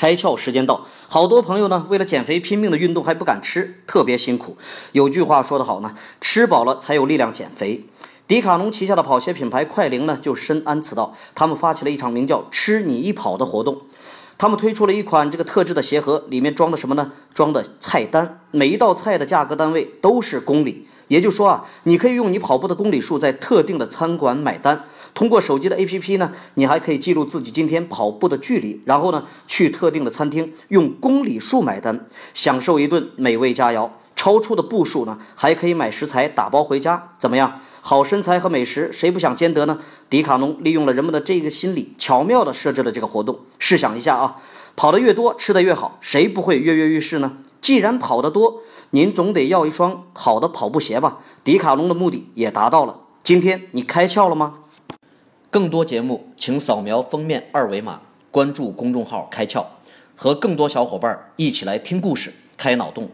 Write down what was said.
开窍时间到，好多朋友呢，为了减肥拼命的运动还不敢吃，特别辛苦。有句话说得好呢，吃饱了才有力量减肥。迪卡侬旗下的跑鞋品牌快灵呢，就深谙此道，他们发起了一场名叫“吃你一跑”的活动。他们推出了一款这个特制的鞋盒，里面装的什么呢？装的菜单，每一道菜的价格单位都是公里。也就是说啊，你可以用你跑步的公里数在特定的餐馆买单。通过手机的 APP 呢，你还可以记录自己今天跑步的距离，然后呢，去特定的餐厅用公里数买单，享受一顿美味佳肴。超出的步数呢，还可以买食材打包回家。怎么样？好身材和美食，谁不想兼得呢？迪卡侬利用了人们的这个心理，巧妙地设置了这个活动。试想一下啊，跑得越多，吃得越好，谁不会跃跃欲试呢？既然跑得多，您总得要一双好的跑步鞋吧？迪卡侬的目的也达到了。今天你开窍了吗？更多节目，请扫描封面二维码，关注公众号“开窍”，和更多小伙伴一起来听故事、开脑洞。